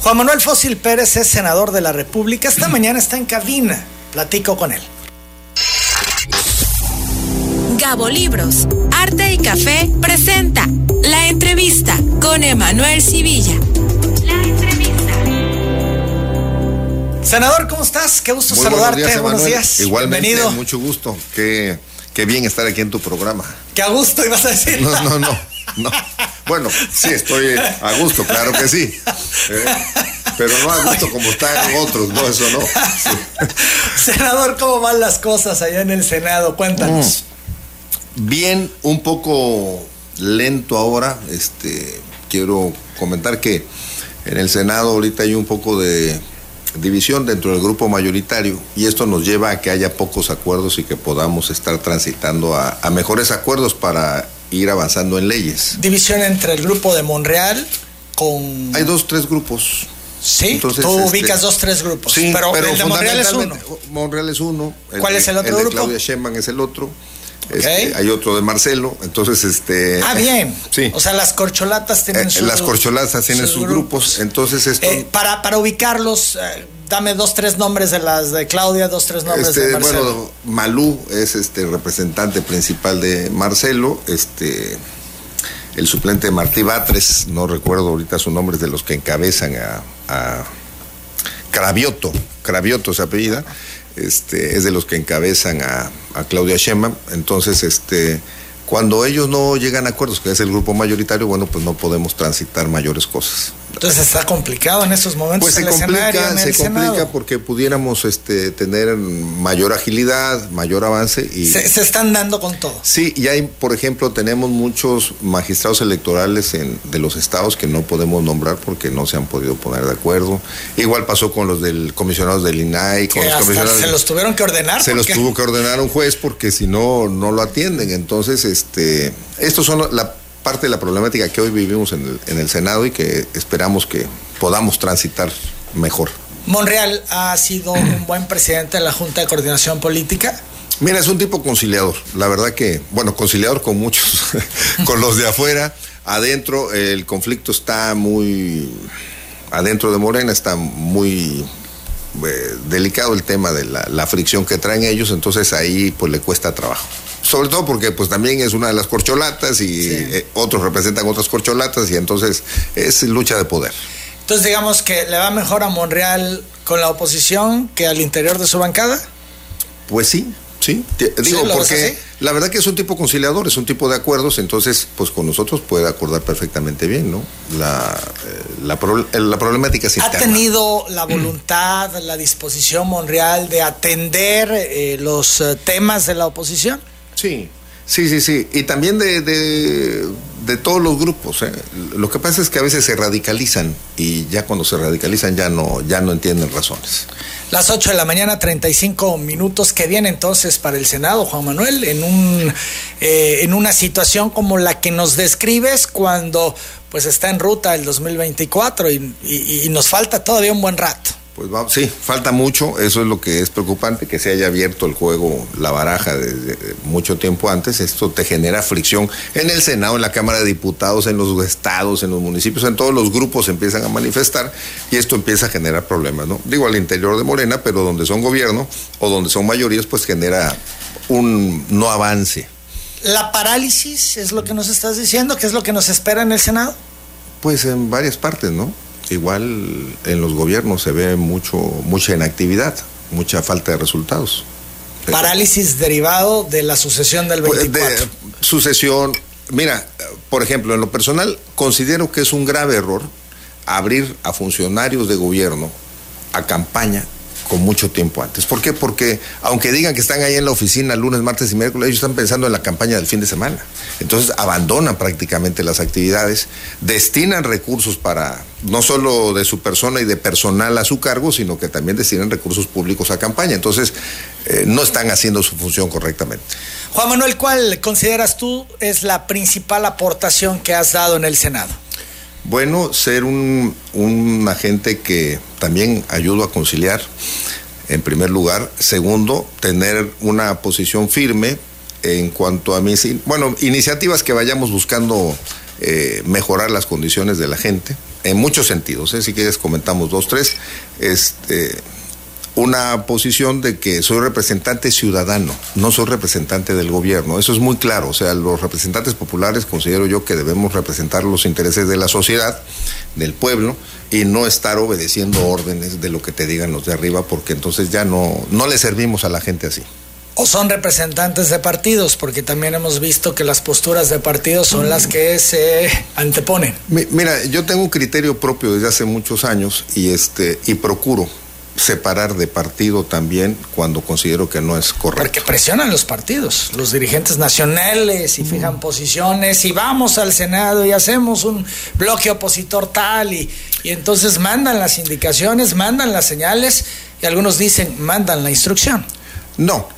Juan Manuel Fósil Pérez es senador de la República. Esta mañana está en cabina. Platico con él. Gabo Libros, Arte y Café presenta la entrevista con Emanuel Civilla. La entrevista. Senador, ¿cómo estás? Qué gusto saludarte. Buenos días. Igualmente, Bienvenido. mucho gusto. Qué, qué bien estar aquí en tu programa. Qué a gusto ibas a decir. No, no, no. no. Bueno, sí, estoy a gusto, claro que sí. Eh, pero no a gusto como están otros, no, eso no. Senador, ¿cómo van las cosas allá en el Senado? Cuéntanos. Mm. Bien, un poco lento ahora. Este, quiero comentar que en el Senado ahorita hay un poco de división dentro del grupo mayoritario y esto nos lleva a que haya pocos acuerdos y que podamos estar transitando a, a mejores acuerdos para ir avanzando en leyes. División entre el grupo de Monreal con... Hay dos, tres grupos. Sí, Entonces, tú este, ubicas dos, tres grupos. Sí, pero, el de Monreal es uno. Monreal es uno. ¿Cuál es el otro el grupo? De Claudia Sheinbaum es el otro. Este, hay otro de Marcelo, entonces este. Ah, bien. Sí. O sea, las corcholatas tienen eh, sus. Las corcholatas tienen sus, grupos. entonces esto. Eh, para, para ubicarlos, eh, dame dos, tres nombres de las de Claudia, dos, tres nombres este, de Marcelo. Bueno, Malú es este representante principal de Marcelo, este. El suplente Martí Batres, no recuerdo ahorita su nombre, es de los que encabezan a, a Cravioto, Cravioto se apellida este, es de los que encabezan a, Claudia Sheinbaum. Entonces, este, cuando ellos no llegan a acuerdos, que es el grupo mayoritario, bueno, pues no podemos transitar mayores cosas. Entonces está complicado en estos momentos. Pues se el complica, se complica porque pudiéramos este, tener mayor agilidad, mayor avance y se, se, están dando con todo. Sí, y hay, por ejemplo, tenemos muchos magistrados electorales en, de los estados que no podemos nombrar porque no se han podido poner de acuerdo. Igual pasó con los del comisionados del INAI, con que los comisionados. Se los tuvieron que ordenar. Se los tuvo que ordenar un juez porque si no, no lo atienden. Entonces, este, estos son la parte de la problemática que hoy vivimos en el, en el Senado y que esperamos que podamos transitar mejor. Monreal ha sido un buen presidente de la Junta de Coordinación Política. Mira, es un tipo conciliador. La verdad que, bueno, conciliador con muchos, con los de afuera. Adentro el conflicto está muy, adentro de Morena está muy eh, delicado el tema de la, la fricción que traen ellos, entonces ahí pues le cuesta trabajo sobre todo porque pues también es una de las corcholatas y sí. eh, otros representan otras corcholatas y entonces es lucha de poder. Entonces digamos que le va mejor a Monreal con la oposición que al interior de su bancada. Pues sí, sí. Digo ¿Sí, porque la verdad que es un tipo conciliador, es un tipo de acuerdos, entonces pues con nosotros puede acordar perfectamente bien, ¿no? La, eh, la, pro, la problemática es ¿Ha tenido la voluntad, la disposición Monreal de atender eh, los temas de la oposición? Sí, sí, sí, sí. Y también de, de, de todos los grupos. ¿eh? Lo que pasa es que a veces se radicalizan y ya cuando se radicalizan ya no, ya no entienden razones. Las 8 de la mañana, 35 minutos. que viene entonces para el Senado, Juan Manuel? En, un, eh, en una situación como la que nos describes cuando pues está en ruta el 2024 y, y, y nos falta todavía un buen rato. Pues vamos, sí, falta mucho, eso es lo que es preocupante, que se haya abierto el juego, la baraja desde mucho tiempo antes, esto te genera fricción en el Senado, en la Cámara de Diputados, en los estados, en los municipios, en todos los grupos empiezan a manifestar y esto empieza a generar problemas, ¿no? Digo al interior de Morena, pero donde son gobierno o donde son mayorías, pues genera un no avance. ¿La parálisis es lo que nos estás diciendo? ¿Qué es lo que nos espera en el Senado? Pues en varias partes, ¿no? Igual en los gobiernos se ve mucho mucha inactividad, mucha falta de resultados. Parálisis derivado de la sucesión del 24. De sucesión, mira, por ejemplo, en lo personal considero que es un grave error abrir a funcionarios de gobierno a campaña con mucho tiempo antes. ¿Por qué? Porque aunque digan que están ahí en la oficina lunes, martes y miércoles, ellos están pensando en la campaña del fin de semana. Entonces abandonan prácticamente las actividades, destinan recursos para, no solo de su persona y de personal a su cargo, sino que también destinan recursos públicos a campaña. Entonces eh, no están haciendo su función correctamente. Juan Manuel, ¿cuál consideras tú es la principal aportación que has dado en el Senado? Bueno, ser un, un, agente que también ayuda a conciliar, en primer lugar. Segundo, tener una posición firme en cuanto a mis, bueno, iniciativas que vayamos buscando eh, mejorar las condiciones de la gente. en muchos sentidos. ¿eh? Si quieres comentamos dos, tres. Este, una posición de que soy representante ciudadano, no soy representante del gobierno. Eso es muy claro. O sea, los representantes populares considero yo que debemos representar los intereses de la sociedad, del pueblo, y no estar obedeciendo órdenes de lo que te digan los de arriba, porque entonces ya no, no le servimos a la gente así o son representantes de partidos, porque también hemos visto que las posturas de partidos son las que se anteponen. Mira, yo tengo un criterio propio desde hace muchos años y este y procuro separar de partido también cuando considero que no es correcto. Porque presionan los partidos, los dirigentes nacionales y fijan posiciones y vamos al Senado y hacemos un bloque opositor tal y, y entonces mandan las indicaciones, mandan las señales y algunos dicen mandan la instrucción. No,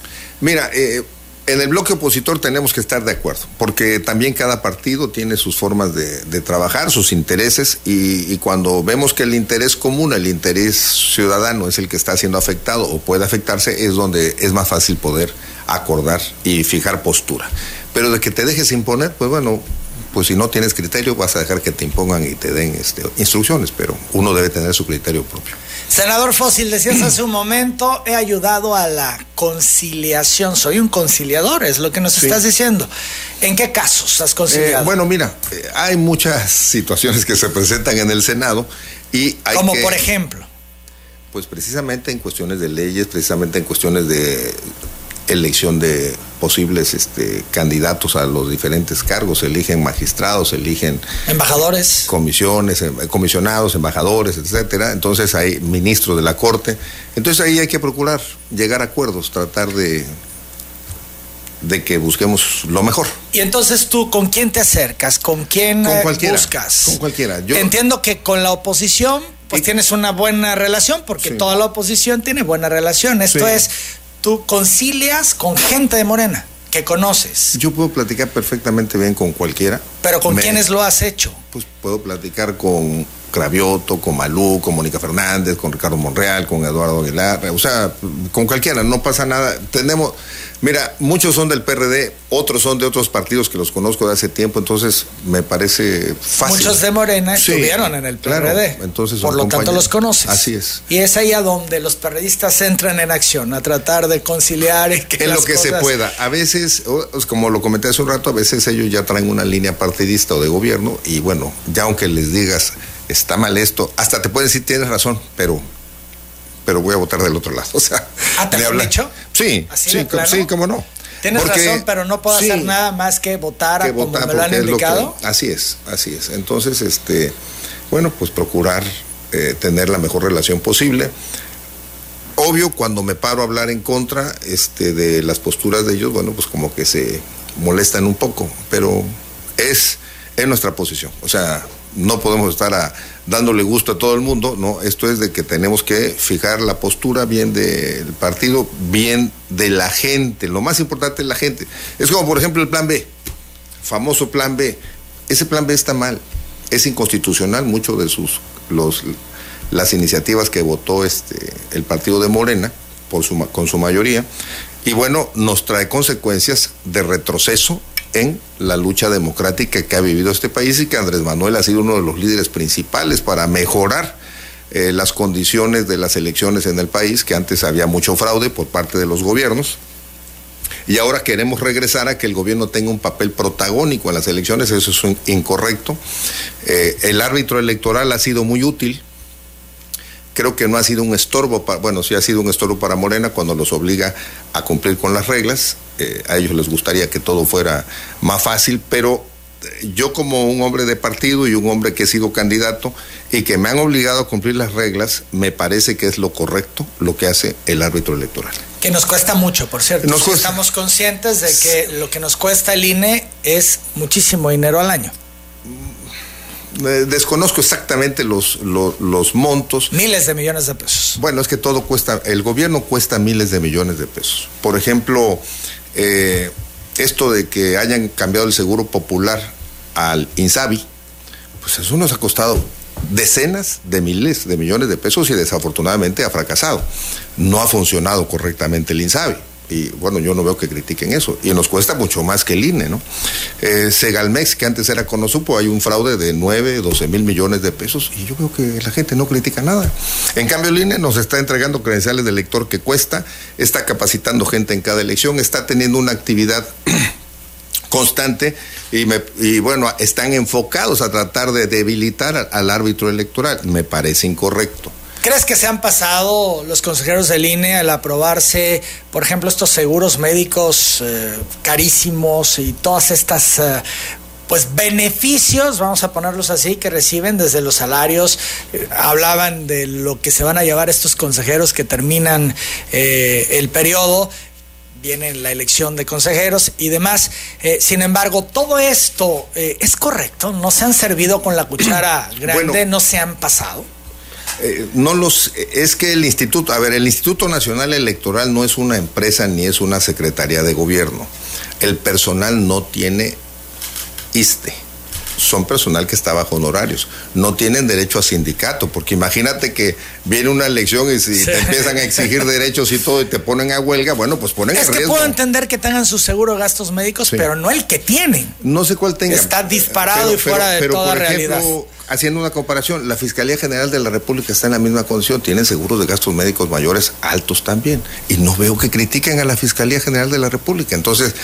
Mira, eh, en el bloque opositor tenemos que estar de acuerdo, porque también cada partido tiene sus formas de, trabajar, sus intereses, y, cuando vemos que el interés común, el interés ciudadano es el que está siendo afectado o puede afectarse, es donde es más fácil poder acordar y fijar postura. Pero de que te dejes imponer, pues bueno, pues si no tienes criterio vas a dejar que te impongan y te den este, instrucciones, pero uno debe tener su criterio propio. Senador Fósil, decías hace un momento, he ayudado a la conciliación, soy un conciliador, es lo que nos estás diciendo. ¿En qué casos has conciliado? Eh, bueno, mira, eh, hay muchas situaciones que se presentan en el Senado y hay Como por ejemplo. Pues precisamente en cuestiones de leyes, precisamente en cuestiones de elección de posibles este, candidatos a los diferentes cargos, eligen magistrados, eligen embajadores, comisiones, em, comisionados, embajadores, etcétera. Entonces hay ministros de la corte. Entonces ahí hay que procurar llegar a acuerdos, tratar de de que busquemos lo mejor. Y entonces tú, ¿con quién te acercas? ¿Con quién con cualquiera, buscas? Con cualquiera. Yo... Entiendo que con la oposición, pues tienes una buena relación, porque toda la oposición tiene buena relación. Esto es, tú concilias con gente de Morena que conoces. Yo puedo platicar perfectamente bien con cualquiera. ¿Pero con quiénes lo has hecho? Pues puedo platicar con Cravioto, con Malú, con Mónica Fernández, con Ricardo Monreal, con Eduardo Aguilar, o sea, con cualquiera, no pasa nada. Tenemos, mira, muchos son del PRD, otros son de otros partidos que los conozco de hace tiempo, entonces me parece fácil. Muchos de Morena estuvieron en el PRD, entonces por lo tanto los conoces. Así es. Y es ahí a donde los periodistas entran en acción, a tratar de conciliar. Y que en lo que se pueda. A veces, como lo comenté hace un rato, a veces ellos ya traen una línea partidista o de gobierno y bueno, ya aunque les digas está mal esto, hasta te puede decir tienes razón, pero pero voy a votar del otro lado. O sea, ¿Ah, te lo dicho? Sí, sí, sí, cómo no. Tienes razón, pero no puedo hacer nada más que votar a como me lo han indicado. así es, así es. Entonces, este, bueno, pues procurar eh, tener la mejor relación posible. Obvio, cuando me paro a hablar en contra este, de las posturas de ellos, bueno, pues como que se molestan un poco, pero es, es nuestra posición. O sea, no podemos estar dándole gusto a todo el mundo, no, esto es de que tenemos que fijar la postura bien del partido, bien de la gente, lo más importante es la gente. Es como por ejemplo el plan B, famoso plan B, ese plan B está mal, es inconstitucional, mucho de sus las iniciativas que votó este el partido de Morena con su mayoría y bueno, nos trae consecuencias de retroceso en la lucha democrática que ha vivido este país y que Andrés Manuel ha sido uno de los líderes principales para mejorar eh, las condiciones de las elecciones en el país, que antes había mucho fraude por parte de los gobiernos. Y ahora queremos regresar a que el gobierno tenga un papel protagónico en las elecciones, eso es incorrecto. Eh, el árbitro electoral ha sido muy útil, creo que no ha sido un estorbo, para, bueno, sí ha sido un estorbo para Morena cuando los obliga a cumplir con las reglas. Eh, a ellos les gustaría que todo fuera más fácil, pero eh, yo como un hombre de partido y un hombre que he sido candidato y que me han obligado a cumplir las reglas, me parece que es lo correcto lo que hace el árbitro electoral. Que nos cuesta mucho, por cierto. Nos Estamos conscientes de que lo que nos cuesta el INE es muchísimo dinero al año. Eh, desconozco exactamente los, los, montos. Miles de millones de pesos. Bueno, es que todo cuesta, el gobierno cuesta miles de millones de pesos. Por ejemplo, eh, esto de que hayan cambiado el seguro popular al INSABI, pues eso nos ha costado decenas de miles de millones de pesos y desafortunadamente ha fracasado. No ha funcionado correctamente el INSABI. Y bueno, yo no veo que critiquen eso. Y nos cuesta mucho más que el INE, ¿no? Eh, Segalmex, que antes era Conosupo, hay un fraude de 9, 12 mil millones de pesos y yo veo que la gente no critica nada. En cambio, el INE nos está entregando credenciales de elector que cuesta, está capacitando gente en cada elección, está teniendo una actividad constante y, me, y, bueno, están enfocados a tratar de debilitar al árbitro electoral. Me parece incorrecto. ¿Crees que se han pasado los consejeros del INE al aprobarse, por ejemplo, estos seguros médicos eh, carísimos y todas estas eh, pues beneficios, vamos a ponerlos así, que reciben desde los salarios. Eh, hablaban de lo que se van a llevar estos consejeros que terminan eh, el periodo. Viene la elección de consejeros y demás. Eh, sin embargo, todo esto es correcto. No se han servido con la cuchara grande, bueno, no se han pasado. Eh, no los es que el instituto, a ver, el Instituto Nacional Electoral no es una empresa ni es una secretaría de gobierno. El personal no tiene ISTE son personal que está bajo honorarios. No tienen derecho a sindicato, porque imagínate que viene una elección y si sí. te empiezan a exigir derechos y todo y te ponen a huelga, bueno, pues ponen es en que puedo entender que tengan su seguro de gastos médicos, sí. pero no el que tienen. No sé cuál tenga. Está disparado pero, y fuera pero, de pero, toda por realidad. Ejemplo, haciendo una comparación, la Fiscalía General de la República está en la misma condición, tienen seguros de gastos médicos mayores altos también, y no veo que critiquen a la Fiscalía General de la República. Entonces,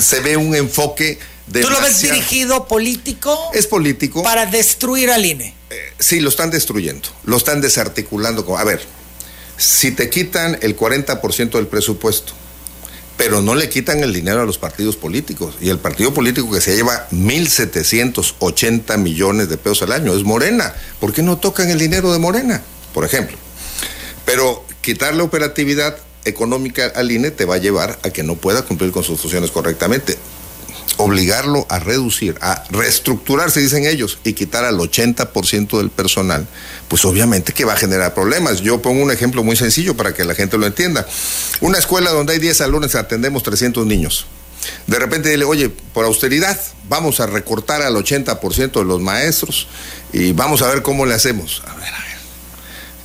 se ve un enfoque ¿Tú lo ves dirigido político? Es político. Para destruir al INE. Eh, sí, lo están destruyendo, lo están desarticulando. A ver, si te quitan el 40% del presupuesto, pero no le quitan el dinero a los partidos políticos, y el partido político que se lleva 1.780 millones de pesos al año es Morena, ¿por qué no tocan el dinero de Morena? Por ejemplo. Pero quitar la operatividad económica al INE te va a llevar a que no pueda cumplir con sus funciones correctamente obligarlo a reducir, a reestructurarse, dicen ellos, y quitar al 80% del personal, pues obviamente que va a generar problemas. Yo pongo un ejemplo muy sencillo para que la gente lo entienda. Una escuela donde hay 10 alumnos, atendemos 300 niños. De repente dile, oye, por austeridad, vamos a recortar al 80% de los maestros y vamos a ver cómo le hacemos. A ver,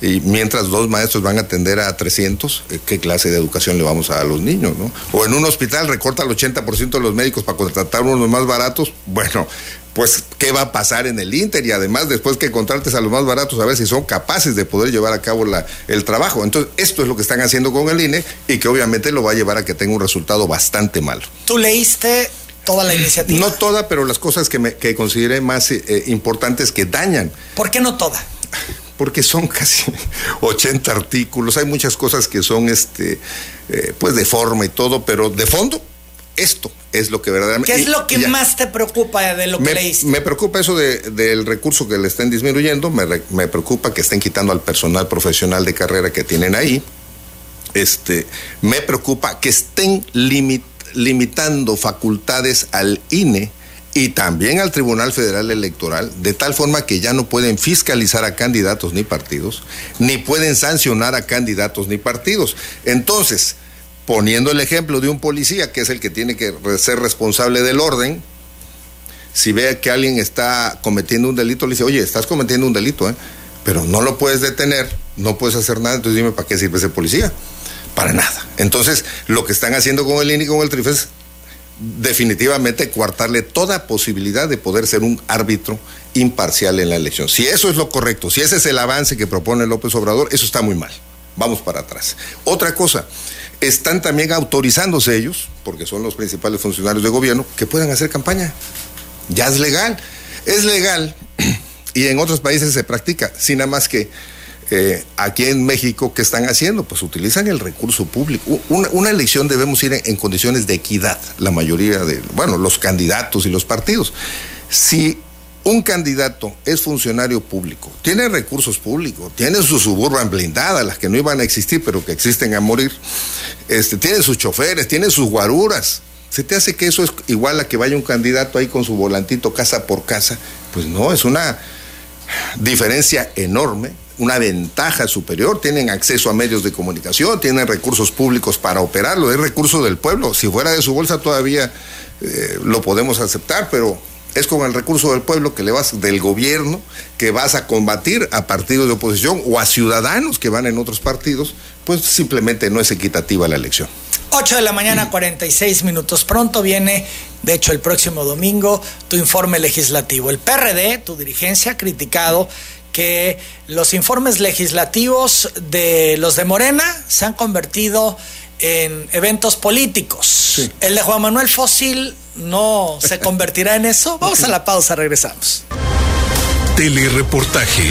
y mientras dos maestros van a atender a 300, ¿qué clase de educación le vamos a dar a los niños? ¿no? O en un hospital recorta el 80% de los médicos para contratar unos más baratos, bueno, pues qué va a pasar en el Inter y además después que contrates a los más baratos a ver si son capaces de poder llevar a cabo la, el trabajo. Entonces, esto es lo que están haciendo con el INE y que obviamente lo va a llevar a que tenga un resultado bastante malo. ¿Tú leíste toda la iniciativa? No toda, pero las cosas que, me, que consideré más eh, importantes que dañan. ¿Por qué no toda? Porque son casi 80 artículos, hay muchas cosas que son este eh, pues de forma y todo, pero de fondo esto es lo que verdaderamente. ¿Qué es lo que ya, más te preocupa de lo que me, leíste? Me preocupa eso de, del recurso que le estén disminuyendo, me, me, preocupa que estén quitando al personal profesional de carrera que tienen ahí. Este, me preocupa que estén limit, limitando facultades al INE y también al Tribunal Federal Electoral, de tal forma que ya no pueden fiscalizar a candidatos ni partidos, ni pueden sancionar a candidatos ni partidos. Entonces, poniendo el ejemplo de un policía, que es el que tiene que ser responsable del orden, si ve que alguien está cometiendo un delito, le dice, oye, estás cometiendo un delito, ¿eh? pero no lo puedes detener, no puedes hacer nada, entonces dime, ¿para qué sirve ese policía? Para nada. Entonces, lo que están haciendo con el INE y con el TRIF es definitivamente coartarle toda posibilidad de poder ser un árbitro imparcial en la elección. Si eso es lo correcto, si ese es el avance que propone López Obrador, eso está muy mal. Vamos para atrás. Otra cosa, están también autorizándose ellos, porque son los principales funcionarios de gobierno, que puedan hacer campaña. Ya es legal. Es legal y en otros países se practica, sin nada más que aquí en México, ¿qué están haciendo? Pues utilizan el recurso público. Una, elección debemos ir en, en, condiciones de equidad, la mayoría de, bueno, los candidatos y los partidos. Si un candidato es funcionario público, tiene recursos públicos, tiene su suburban blindada, las que no iban a existir, pero que existen a morir, este, tiene sus choferes, tiene sus guaruras. ¿Se te hace que eso es igual a que vaya un candidato ahí con su volantito casa por casa? Pues no, es una diferencia enorme una ventaja superior, tienen acceso a medios de comunicación, tienen recursos públicos para operarlo, es recurso del pueblo. Si fuera de su bolsa todavía eh, lo podemos aceptar, pero es con el recurso del pueblo que le vas, del gobierno, que vas a combatir a partidos de oposición o a ciudadanos que van en otros partidos, pues simplemente no es equitativa la elección. 8 de la mañana, 46 minutos. Pronto viene, de hecho, el próximo domingo, tu informe legislativo. El PRD, tu dirigencia, ha criticado que los informes legislativos de los de Morena se han convertido en eventos políticos. El de Juan Manuel Fósil no se convertirá en eso. Vamos a la pausa, regresamos. Telereportaje.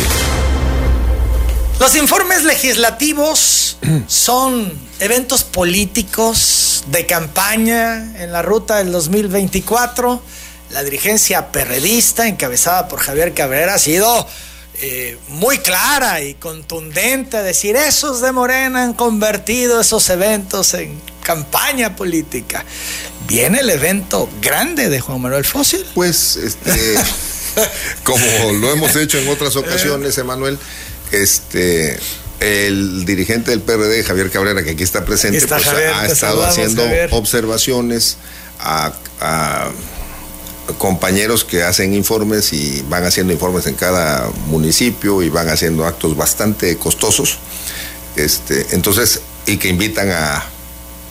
Los informes legislativos son eventos políticos de campaña en la ruta del 2024. La dirigencia perredista, encabezada por Javier Cabrera, ha sido eh, muy clara y contundente a decir, esos de Morena han convertido esos eventos en campaña política. ¿Viene el evento grande de Juan Manuel Fósil? Pues, este, como lo hemos hecho en otras ocasiones, Emanuel, este el dirigente del PRD, Javier Cabrera, que aquí está presente, pues, ha estado haciendo observaciones a, compañeros que hacen informes y van haciendo informes en cada municipio y van haciendo actos bastante costosos. Este, entonces, y que invitan a,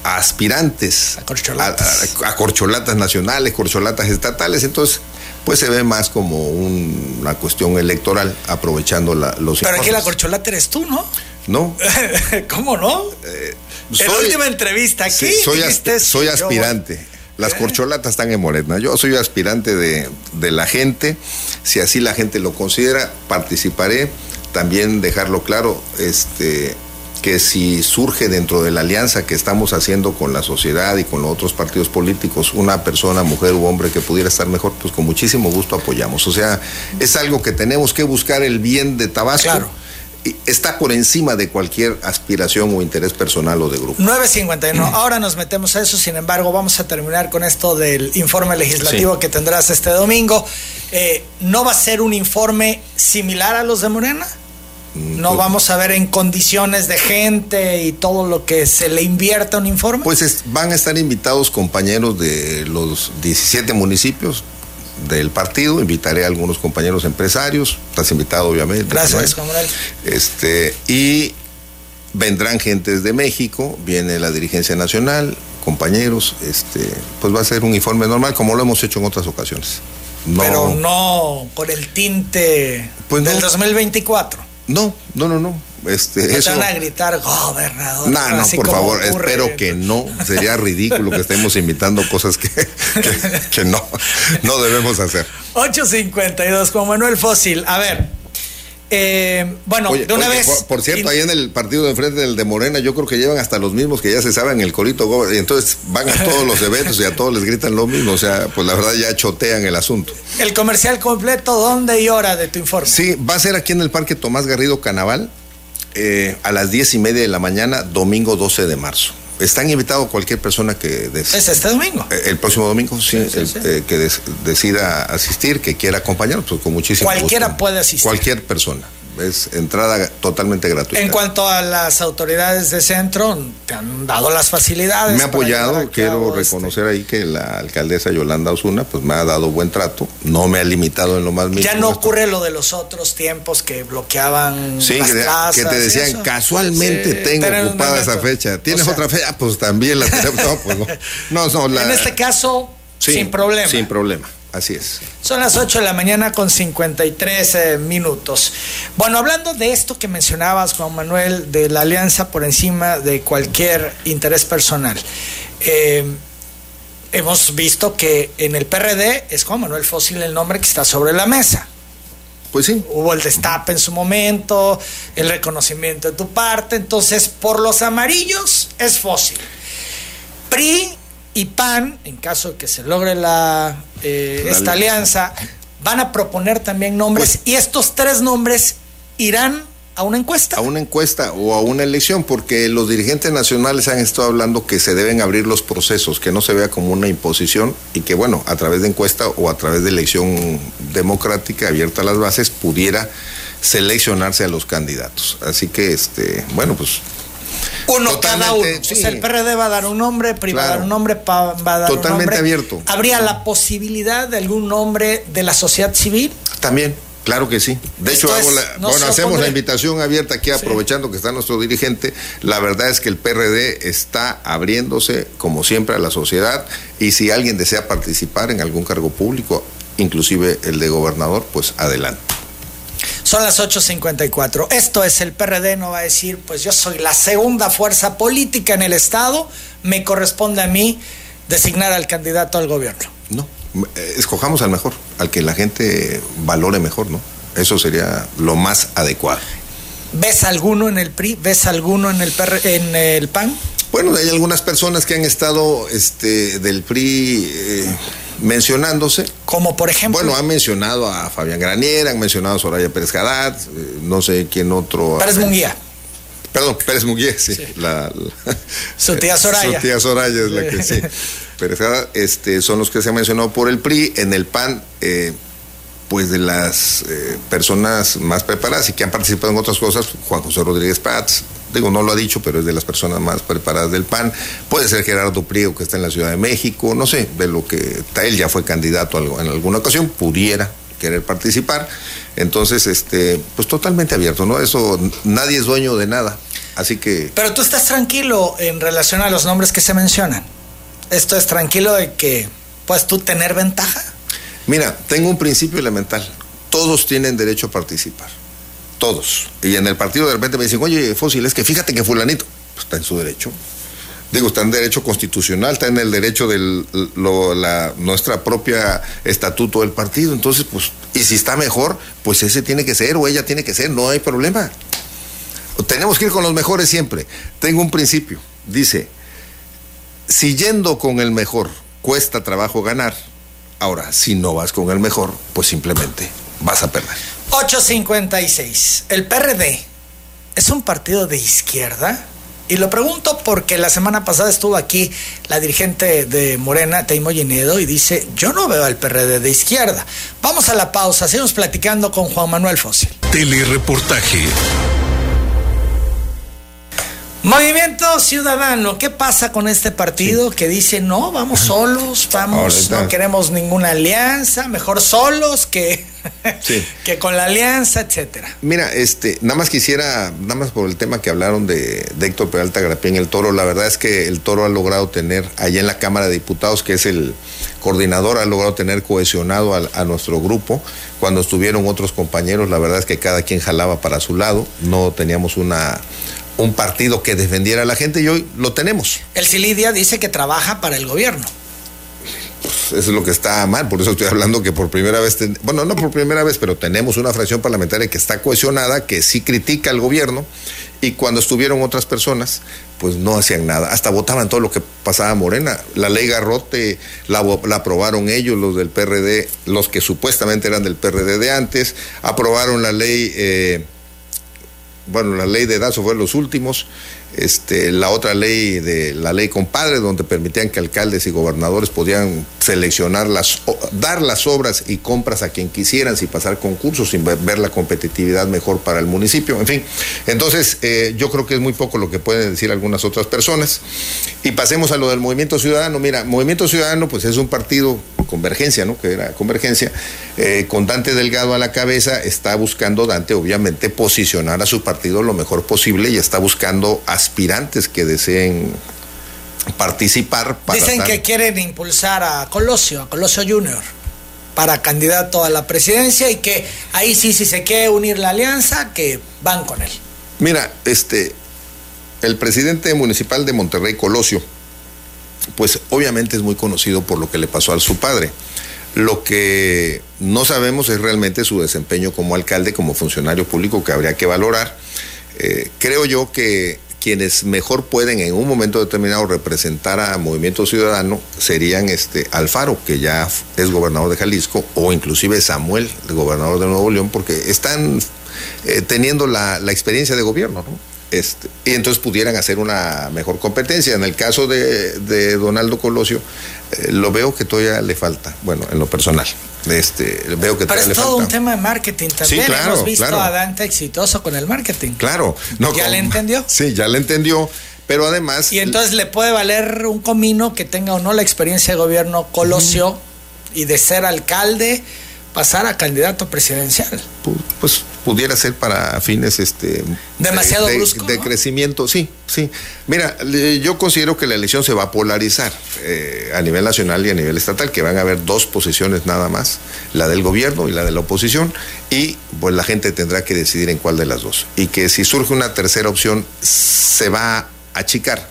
aspirantes, a corcholatas. a corcholatas nacionales, corcholatas estatales. Entonces, pues se ve más como una cuestión electoral, aprovechando la, los Pero aquí la corcholata eres tú, ¿no? No. ¿Cómo no? Eh, en la última entrevista aquí. soy, soy aspirante. Las ¿Eh? corcholatas están en Morena. Yo soy aspirante de, de la gente. Si así la gente lo considera, participaré. También dejarlo claro, este, que si surge dentro de la alianza que estamos haciendo con la sociedad y con los otros partidos políticos una persona, mujer u hombre que pudiera estar mejor, pues con muchísimo gusto apoyamos. O sea, es algo que tenemos que buscar el bien de Tabasco. Claro. Está por encima de cualquier aspiración o interés personal o de grupo. 9.51. Ahora nos metemos a eso, sin embargo, vamos a terminar con esto del informe legislativo que tendrás este domingo. Eh, ¿No va a ser un informe similar a los de Morena? No pues, vamos a ver en condiciones de gente y todo lo que se le invierte a un informe. Pues van a estar invitados compañeros de los 17 municipios del partido, invitaré a algunos compañeros empresarios, estás invitado obviamente. Gracias, Comunal. Este, y vendrán gentes de México, viene la dirigencia nacional, compañeros, este, pues va a ser un informe normal como lo hemos hecho en otras ocasiones. Pero no con el tinte pues del 2024. No, no, no, no. Este, eso... van a gritar gobernador. No, no, por favor, espero que no. Sería ridículo que estemos invitando cosas que, que, no, no debemos hacer. 852, Juan Manuel Fósil. A ver, eh, bueno, de una vez. Por, cierto, ahí en el partido de enfrente del de Morena, yo creo que llevan hasta los mismos que ya se saben el corito, y entonces van a todos los eventos y a todos les gritan lo mismo. O sea, pues la verdad ya chotean el asunto. El comercial completo, ¿dónde y hora de tu informe? Sí, va a ser aquí en el Parque Tomás Garrido Canaval, eh, a las diez y media de la mañana, domingo 12 de marzo. Están invitados cualquier persona que desee. ¿Es este domingo? Eh, el próximo domingo, sí, eh, que decida asistir, que quiera acompañarnos, pues con muchísimo Cualquiera puede asistir. Cualquier persona es entrada totalmente gratuita. En cuanto a las autoridades de centro, te han dado las facilidades. Me ha apoyado, quiero este reconocer ahí que la alcaldesa Yolanda Osuna pues me ha dado buen trato, no me ha limitado en lo más mínimo. Ya no ocurre lo de los otros tiempos que bloqueaban sí, las que, te decían casualmente tengo ocupada esa fecha. ¿Tienes otra fecha? Pues también la tenemos. no, pues no. no, En este caso, sin problema. Sin problema. Así es. Son las 8 de la mañana con 53 eh, minutos. Bueno, hablando de esto que mencionabas, Juan Manuel, de la alianza por encima de cualquier interés personal. Eh, hemos visto que en el PRD es Juan Manuel Fósil el nombre que está sobre la mesa. Pues sí. Hubo el destape en su momento, el reconocimiento de tu parte. Entonces, por los amarillos es fósil. PRI y PAN, en caso de que se logre la, eh, esta alianza, van a proponer también nombres pues y estos tres nombres irán a una encuesta. A una encuesta o a una elección, porque los dirigentes nacionales han estado hablando que se deben abrir los procesos, que no se vea como una imposición y que, bueno, a través de encuesta o a través de elección democrática abierta a las bases, pudiera seleccionarse a los candidatos. Así que, este, bueno, pues uno cada uno. O sea, el PRD va a dar un nombre, PRI va a dar un nombre, va a dar Totalmente un nombre. abierto. ¿Habría la posibilidad de algún nombre de la sociedad civil? También. Claro que sí. De hecho, bueno, hacemos la invitación abierta aquí, aprovechando que está nuestro dirigente. La verdad es que el PRD está abriéndose, como siempre, a la sociedad. Y si alguien desea participar en algún cargo público, inclusive el de gobernador, pues adelante. Son las 8.54. Esto es el PRD, no va a decir, pues yo soy la segunda fuerza política en el Estado, me corresponde a mí designar al candidato al gobierno. No, eh, escojamos al mejor, al que la gente valore mejor, ¿no? Eso sería lo más adecuado. ¿Ves alguno en el PRI? ¿Ves alguno en el, en el PAN? Bueno, hay algunas personas que han estado este, del PRI eh, mencionándose. Como por ejemplo. Bueno, han mencionado a Fabián Granier, han mencionado a Soraya Pérez Haddad, eh, no sé quién otro. Pérez Munguía. Perdón, Pérez Munguía, sí. su tía Soraya. Su tía Soraya es la que sí. Pérez Haddad, este, son los que se han mencionado por el PRI. En el PAN, eh, pues de las eh, personas más preparadas y que han participado en otras cosas, Juan José Rodríguez Paz, digo, no lo ha dicho, pero es de las personas más preparadas del PAN. Puede ser Gerardo Priego, que está en la Ciudad de México, no sé, de lo que él ya fue candidato en alguna ocasión, pudiera querer participar. Entonces, este, pues totalmente abierto, ¿no? Eso, nadie es dueño de nada. Así que. Pero tú estás tranquilo en relación a los nombres que se mencionan. Esto es tranquilo de que puedes tú tener ventaja. Mira, tengo un principio elemental. Todos tienen derecho a participar todos. Y en el partido de repente me dicen, oye, Fósil, es que fíjate que fulanito, pues está en su derecho. Digo, está en derecho constitucional, está en el derecho de nuestra propia estatuto del partido. Entonces, pues, y si está mejor, pues ese tiene que ser o ella tiene que ser, no hay problema. Tenemos que ir con los mejores siempre. Tengo un principio, dice, si yendo con el mejor cuesta trabajo ganar, ahora, si no vas con el mejor, pues simplemente vas a perder. 856. El PRD es un partido de izquierda. Y lo pregunto porque la semana pasada estuvo aquí la dirigente de Morena, Teimo Ginedo, y dice, yo no veo al PRD de izquierda. Vamos a la pausa, seguimos platicando con Juan Manuel Fósil. Telereportaje. Movimiento Ciudadano, ¿qué pasa con este partido que dice no, vamos solos, vamos, no queremos ninguna alianza, mejor solos que, que con la alianza, etcétera? Mira, este, nada más quisiera, nada más por el tema que hablaron de, Héctor Peralta Grapín, el Toro, la verdad es que el Toro ha logrado tener allá en la Cámara de Diputados, que es el coordinador, ha logrado tener cohesionado a, a nuestro grupo. Cuando estuvieron otros compañeros, la verdad es que cada quien jalaba para su lado, no teníamos una un partido que defendiera a la gente y hoy lo tenemos. El Cilidia dice que trabaja para el gobierno. Eso es lo que está mal, por eso estoy hablando que por primera vez, bueno, no por primera vez, pero tenemos una fracción parlamentaria que está cohesionada, que sí critica al gobierno, y cuando estuvieron otras personas, pues no hacían nada, hasta votaban todo lo que pasaba Morena. La ley Garrote la, la aprobaron ellos, los del PRD, los que supuestamente eran del PRD de antes, aprobaron la ley... Eh, bueno, la ley de Dazo fue los últimos, este, la otra ley de la ley compadre, donde permitían que alcaldes y gobernadores podían seleccionar las, dar las obras y compras a quien quisieran sin pasar concursos, sin ver la competitividad mejor para el municipio, en fin. Entonces, eh, yo creo que es muy poco lo que pueden decir algunas otras personas. Y pasemos a lo del Movimiento Ciudadano. Mira, Movimiento Ciudadano, pues es un partido Convergencia, ¿no? Que era Convergencia, eh, con Dante Delgado a la cabeza, está buscando Dante, obviamente, posicionar a su partido lo mejor posible y está buscando aspirantes que deseen participar. Dicen que quieren impulsar a Colosio, a Colosio Junior, para candidato a la presidencia y que ahí sí, si se quiere unir la alianza, que van con él. Mira, este, el presidente municipal de Monterrey, Colosio, pues obviamente es muy conocido por lo que le pasó a su padre. Lo que no sabemos es realmente su desempeño como alcalde, como funcionario público que habría que valorar. Eh, creo yo que quienes mejor pueden en un momento determinado representar a Movimiento Ciudadano serían este Alfaro, que ya es gobernador de Jalisco, o inclusive Samuel, el gobernador de Nuevo León, porque están eh, teniendo la, experiencia de gobierno, Este, y entonces pudieran hacer una mejor competencia. En el caso de, Donaldo Colosio, eh, lo veo que todavía le falta, bueno, en lo personal. Este, veo que Pero es todo un tema de marketing también. Hemos visto a Dante exitoso con el marketing. Claro. No, ¿Ya le entendió? Sí, ya le entendió. Pero además. Y entonces le puede valer un comino que tenga o no la experiencia de gobierno Colosio y de ser alcalde pasar a candidato presidencial. Pues pudiera ser para fines este demasiado de, brusco, de, crecimiento, sí, sí. Mira, yo considero que la elección se va a polarizar eh, a nivel nacional y a nivel estatal, que van a haber dos posiciones nada más, la del gobierno y la de la oposición, y pues la gente tendrá que decidir en cuál de las dos. Y que si surge una tercera opción, se va a achicar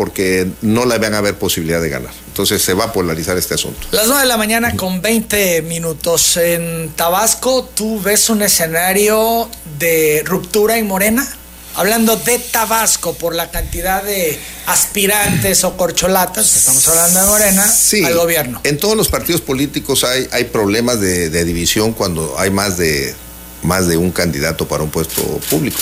porque no le van a haber posibilidad de ganar. Entonces se va a polarizar este asunto. Las 9 de la mañana con 20 minutos. En Tabasco, ¿tú ves un escenario de ruptura en Morena? Hablando de Tabasco, por la cantidad de aspirantes o corcholatas, estamos hablando de Morena, sí, al gobierno. En todos los partidos políticos hay, hay problemas de, de división cuando hay más de, más de un candidato para un puesto público.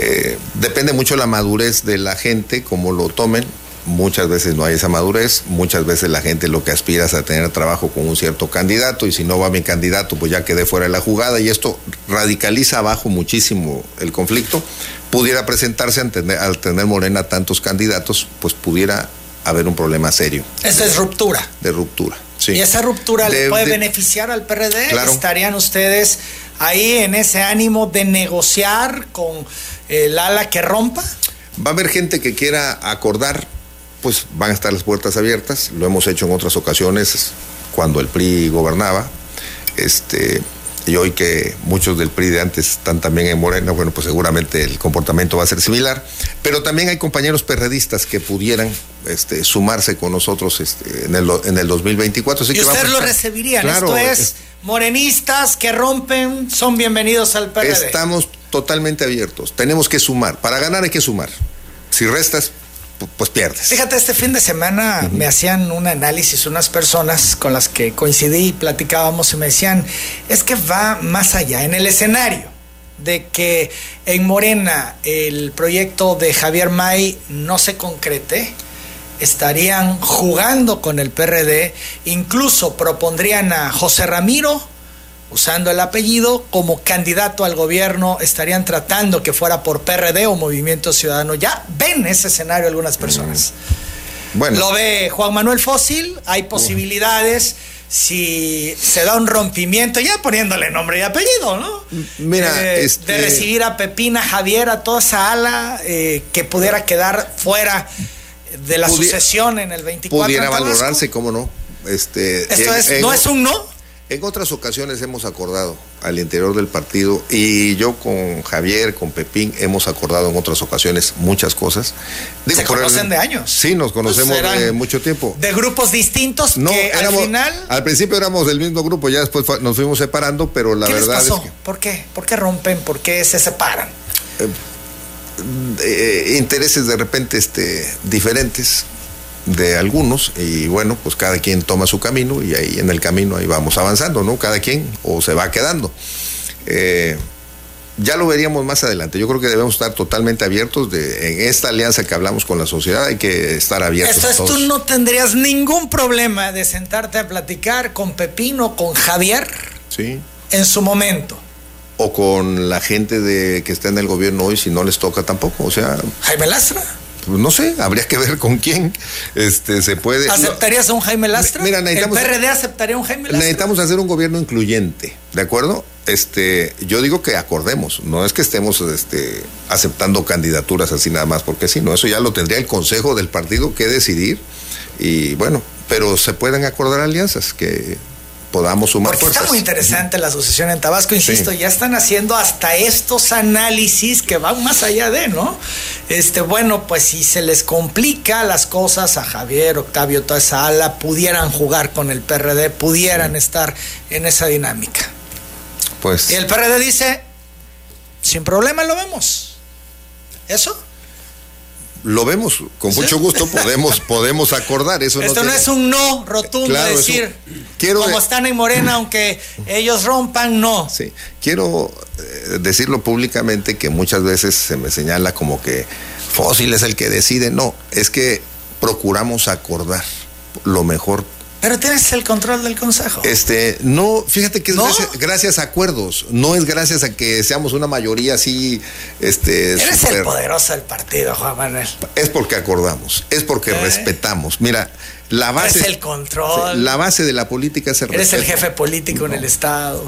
Eh, depende mucho la madurez de la gente, cómo lo tomen. Muchas veces no hay esa madurez, muchas veces la gente lo que aspira es a tener trabajo con un cierto candidato y si no va mi candidato pues ya quedé fuera de la jugada y esto radicaliza abajo muchísimo el conflicto. Pudiera presentarse al tener, al tener Morena tantos candidatos, pues pudiera haber un problema serio. Esa es ruptura. De ruptura, sí. ¿Y esa ruptura de, le puede de, beneficiar al PRD? Claro. ¿Estarían ustedes ahí en ese ánimo de negociar con el ala que rompa? Va a haber gente que quiera acordar, pues van a estar las puertas abiertas. Lo hemos hecho en otras ocasiones cuando el PRI gobernaba. Este, y hoy que muchos del PRI de antes están también en Morena, bueno, pues seguramente el comportamiento va a ser similar. Pero también hay compañeros perredistas que pudieran este, sumarse con nosotros este, en, el, en el 2024. Así ¿Y que usted vamos lo recibirían? Claro, Esto es, morenistas que rompen, son bienvenidos al PRD. Estamos totalmente abiertos. Tenemos que sumar. Para ganar hay que sumar. Si restas, pues pierdes. Fíjate, este fin de semana uh -huh. me hacían un análisis unas personas con las que coincidí y platicábamos y me decían, es que va más allá, en el escenario de que en Morena el proyecto de Javier May no se concrete, estarían jugando con el PRD, incluso propondrían a José Ramiro, usando el apellido, como candidato al gobierno, estarían tratando que fuera por PRD o Movimiento Ciudadano. Ya ven ese escenario algunas personas. Bueno. Lo ve Juan Manuel Fósil, hay posibilidades. Si se da un rompimiento, ya poniéndole nombre y apellido, ¿no? Mira, eh, este... de recibir a Pepina, Javier, a toda esa ala eh, que pudiera quedar fuera de la Pudi sucesión en el 24. Pudiera valorarse, cómo no. Este, Esto en, es, en, no es un no. En otras ocasiones hemos acordado al interior del partido y yo con Javier, con Pepín, hemos acordado en otras ocasiones muchas cosas. Digo, Se conocen el, de años. Sí, nos conocemos pues de mucho tiempo. De grupos distintos no, que éramos, al final... Al principio éramos del mismo grupo, ya después nos fuimos separando, pero la ¿Qué verdad les pasó? es que... ¿Por qué? ¿Por qué rompen? ¿Por qué se separan? Eh, eh, intereses de repente este, diferentes de algunos y bueno, pues cada quien toma su camino y ahí en el camino ahí vamos avanzando, ¿no? Cada quien o se va quedando. Eh, ya lo veríamos más adelante. Yo creo que debemos estar totalmente abiertos de, en esta alianza que hablamos con la sociedad. Hay que estar abiertos. Entonces a todos. tú no tendrías ningún problema de sentarte a platicar con Pepino, con Javier, sí. en su momento. O con la gente de que está en el gobierno hoy, si no les toca tampoco. O sea. Jaime Lastra no sé, habría que ver con quién este, se puede. ¿Aceptarías a un Jaime Lastra? Mira, ¿El PRD aceptaría a un Jaime Lastra? Necesitamos hacer un gobierno incluyente, ¿de acuerdo? Este, yo digo que acordemos, no es que estemos este, aceptando candidaturas así nada más, porque si no, eso ya lo tendría el Consejo del Partido que decidir. Y bueno, pero se pueden acordar alianzas que podamos sumar Porque fuerzas. está muy interesante la asociación en Tabasco, insisto, sí. ya están haciendo hasta estos análisis que van más allá de, ¿no? Este, bueno, pues si se les complica las cosas a Javier, Octavio, toda esa ala, pudieran jugar con el PRD, pudieran sí. estar en esa dinámica. Pues. Y el PRD dice, sin problema lo vemos. ¿Eso? Lo vemos con ¿Sí? mucho gusto podemos podemos acordar eso esto no, no, es un no rotundo claro, decir un, quiero como están en Morena aunque ellos rompan no sí quiero eh, decirlo públicamente que muchas veces se me señala como que fósil es el que decide no es que procuramos acordar lo mejor Pero tienes el control del consejo. Este, no, fíjate que es gracias, a acuerdos, no es gracias a que seamos una mayoría así, este. Eres el poderoso del partido, Juan Manuel. Es porque acordamos, es porque ¿Eh? respetamos. Mira, la base. Es el control. La base de la política es el Eres el jefe político en el Estado.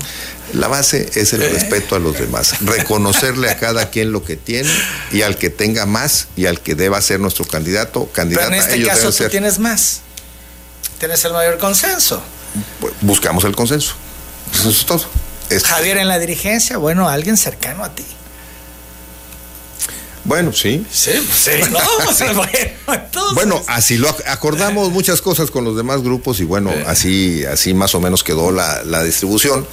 La base es el ¿Eh? respeto a los demás. Reconocerle a cada quien lo que tiene y al que tenga más y al que deba ser nuestro candidato, candidata. Pero en este caso tú tienes más tienes el mayor consenso. Buscamos el consenso. Eso es todo. Javier en la dirigencia, bueno, alguien cercano a ti. Bueno, sí. Sí, sí. No, bueno, así lo acordamos muchas cosas con los demás grupos y bueno, así, así más o menos quedó la, distribución